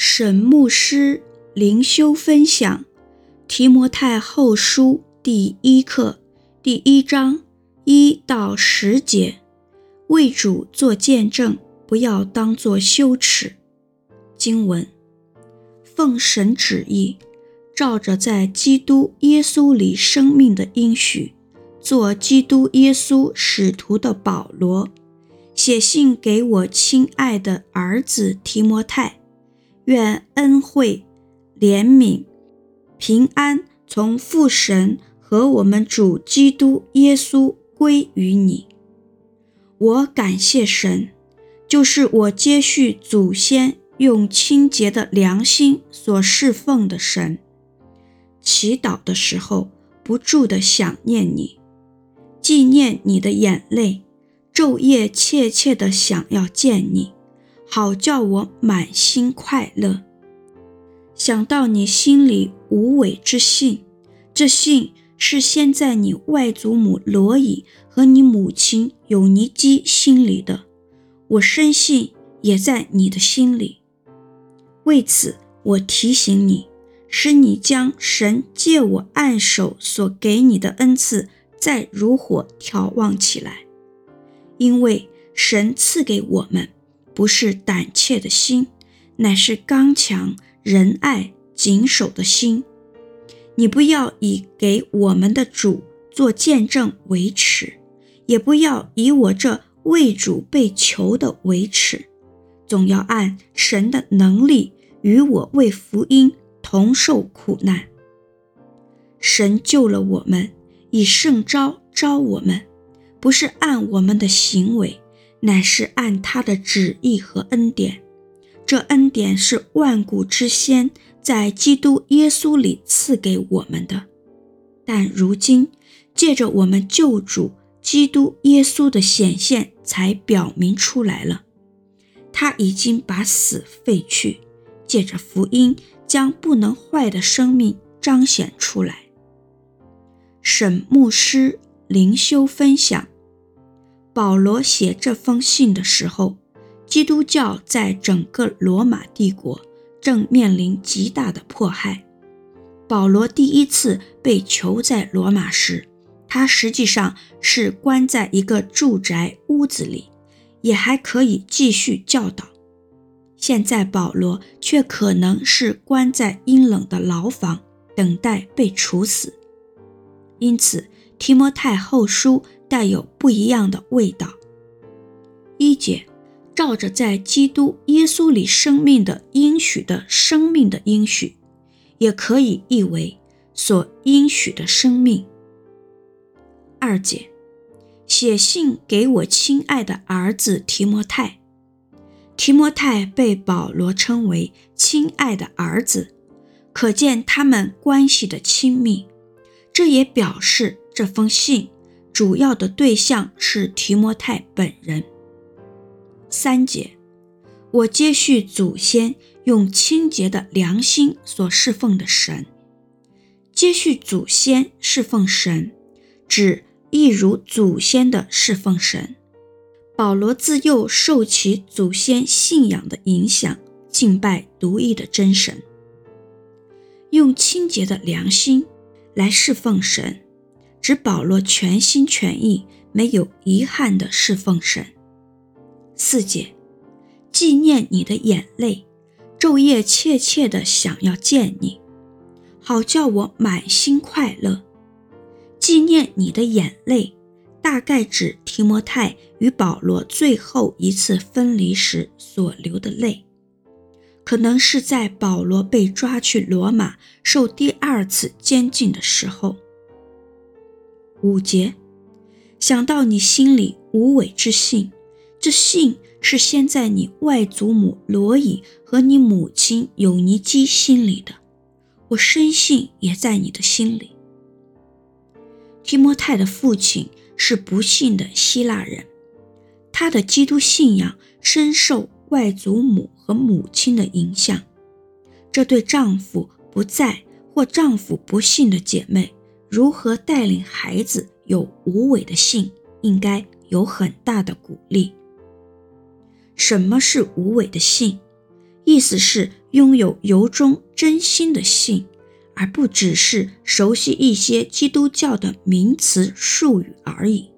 沈牧师灵修分享《提摩太后书》第一课第一章一到十节，为主做见证，不要当作羞耻。经文：奉神旨意，照着在基督耶稣里生命的应许，做基督耶稣使徒的保罗，写信给我亲爱的儿子提摩太。愿恩惠、怜悯、平安从父神和我们主基督耶稣归于你。我感谢神，就是我接续祖先用清洁的良心所侍奉的神。祈祷的时候，不住地想念你，纪念你的眼泪，昼夜切切地想要见你。好叫我满心快乐。想到你心里无伪之信，这信是先在你外祖母罗以和你母亲尤尼基心里的，我深信也在你的心里。为此，我提醒你，使你将神借我按手所给你的恩赐再如火挑旺起来，因为神赐给我们。不是胆怯的心，乃是刚强、仁爱、谨守的心。你不要以给我们的主做见证为耻，也不要以我这为主被囚的为耻，总要按神的能力与我为福音同受苦难。神救了我们，以圣召召我们，不是按我们的行为。乃是按他的旨意和恩典，这恩典是万古之先在基督耶稣里赐给我们的。但如今借着我们救主基督耶稣的显现，才表明出来了。他已经把死废去，借着福音将不能坏的生命彰显出来。沈牧师灵修分享。保罗写这封信的时候，基督教在整个罗马帝国正面临极大的迫害。保罗第一次被囚在罗马时，他实际上是关在一个住宅屋子里，也还可以继续教导。现在保罗却可能是关在阴冷的牢房，等待被处死。因此，提摩太后书。带有不一样的味道。一节，照着在基督耶稣里生命的应许的生命的应许，也可以译为所应许的生命。二节，写信给我亲爱的儿子提摩太。提摩太被保罗称为亲爱的儿子，可见他们关系的亲密。这也表示这封信。主要的对象是提摩太本人。三节，我接续祖先用清洁的良心所侍奉的神。接续祖先侍奉神，指一如祖先的侍奉神。保罗自幼受其祖先信仰的影响，敬拜独一的真神，用清洁的良心来侍奉神。使保罗全心全意、没有遗憾地侍奉神。四节，纪念你的眼泪，昼夜切切地想要见你，好叫我满心快乐。纪念你的眼泪，大概指提摩太与保罗最后一次分离时所流的泪，可能是在保罗被抓去罗马受第二次监禁的时候。五节，想到你心里无伪之信，这信是先在你外祖母罗伊和你母亲尤尼基心里的，我深信也在你的心里。提摩太的父亲是不信的希腊人，他的基督信仰深受外祖母和母亲的影响，这对丈夫不在或丈夫不信的姐妹。如何带领孩子有无伪的信，应该有很大的鼓励。什么是无伪的信？意思是拥有由衷真心的信，而不只是熟悉一些基督教的名词术语而已。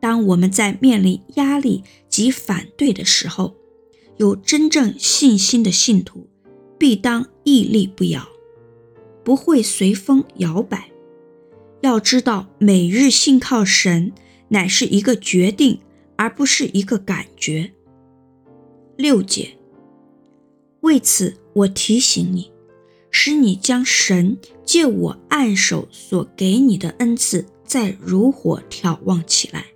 当我们在面临压力及反对的时候，有真正信心的信徒必当屹立不摇，不会随风摇摆。要知道，每日信靠神乃是一个决定，而不是一个感觉。六节，为此我提醒你，使你将神借我按手所给你的恩赐，再如火眺望起来。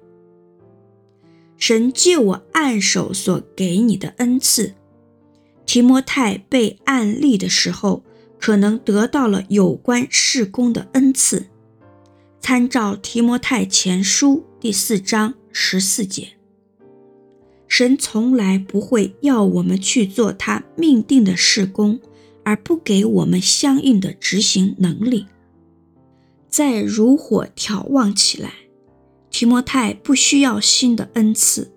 神借我按手所给你的恩赐，提摩太被按立的时候，可能得到了有关事工的恩赐。参照提摩太前书第四章十四节。神从来不会要我们去做他命定的事工，而不给我们相应的执行能力。再如火眺望起来，提摩太不需要新的恩赐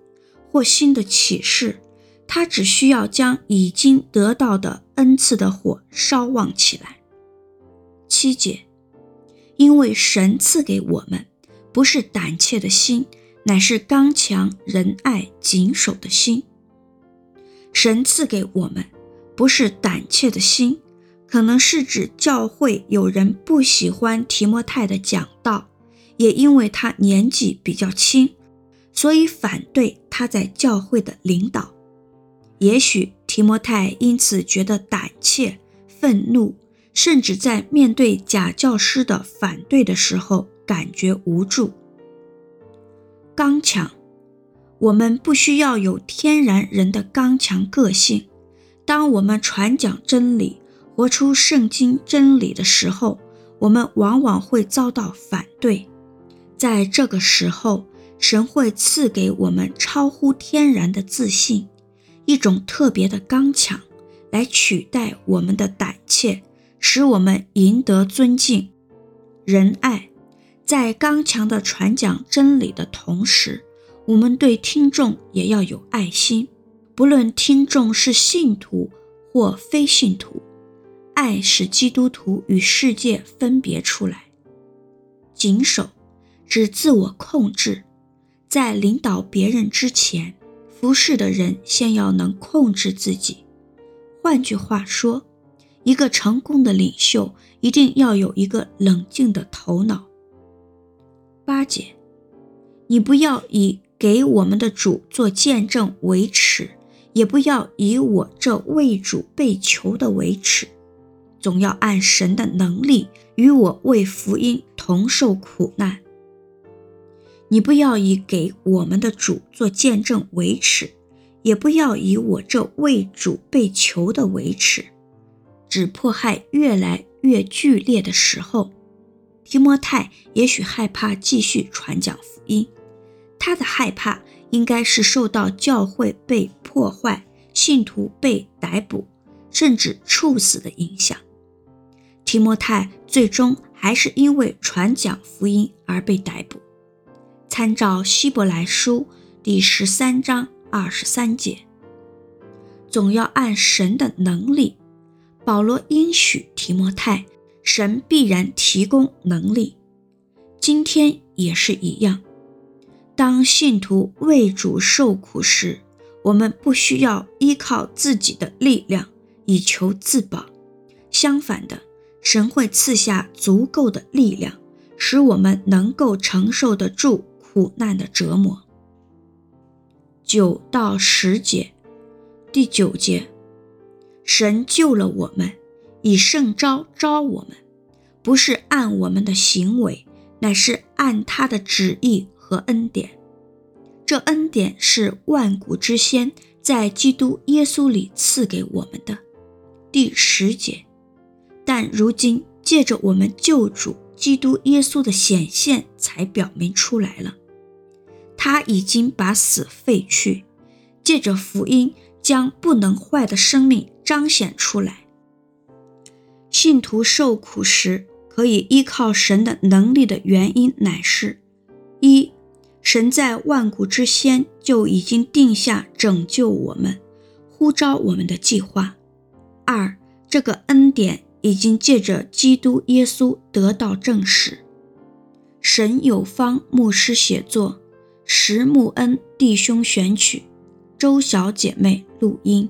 或新的启示，他只需要将已经得到的恩赐的火烧旺起来。七节，因为神赐给我们不是胆怯的心。乃是刚强、仁爱、谨守的心。神赐给我们不是胆怯的心，可能是指教会有人不喜欢提摩太的讲道，也因为他年纪比较轻，所以反对他在教会的领导。也许提摩太因此觉得胆怯、愤怒，甚至在面对假教师的反对的时候，感觉无助。刚强，我们不需要有天然人的刚强个性。当我们传讲真理、活出圣经真理的时候，我们往往会遭到反对。在这个时候，神会赐给我们超乎天然的自信，一种特别的刚强，来取代我们的胆怯，使我们赢得尊敬、仁爱。在刚强的传讲真理的同时，我们对听众也要有爱心，不论听众是信徒或非信徒，爱使基督徒与世界分别出来。谨守，指自我控制，在领导别人之前，服侍的人先要能控制自己。换句话说，一个成功的领袖一定要有一个冷静的头脑。八节，你不要以给我们的主做见证为耻，也不要以我这为主被囚的为耻，总要按神的能力与我为福音同受苦难。你不要以给我们的主做见证为耻，也不要以我这为主被囚的为耻，指迫害越来越剧烈的时候。提摩太也许害怕继续传讲福音，他的害怕应该是受到教会被破坏、信徒被逮捕，甚至处死的影响。提摩太最终还是因为传讲福音而被逮捕。参照希伯来书第十三章二十三节，总要按神的能力。保罗应许提摩太。神必然提供能力，今天也是一样。当信徒为主受苦时，我们不需要依靠自己的力量以求自保。相反的，神会赐下足够的力量，使我们能够承受得住苦难的折磨。九到十节，第九节，神救了我们。以圣召召我们，不是按我们的行为，乃是按他的旨意和恩典。这恩典是万古之先在基督耶稣里赐给我们的。第十节，但如今借着我们救主基督耶稣的显现，才表明出来了。他已经把死废去，借着福音将不能坏的生命彰显出来。信徒受苦时，可以依靠神的能力的原因，乃是：一、神在万古之先就已经定下拯救我们、呼召我们的计划；二，这个恩典已经借着基督耶稣得到证实。神有方牧师写作，石木恩弟兄选曲，周小姐妹录音。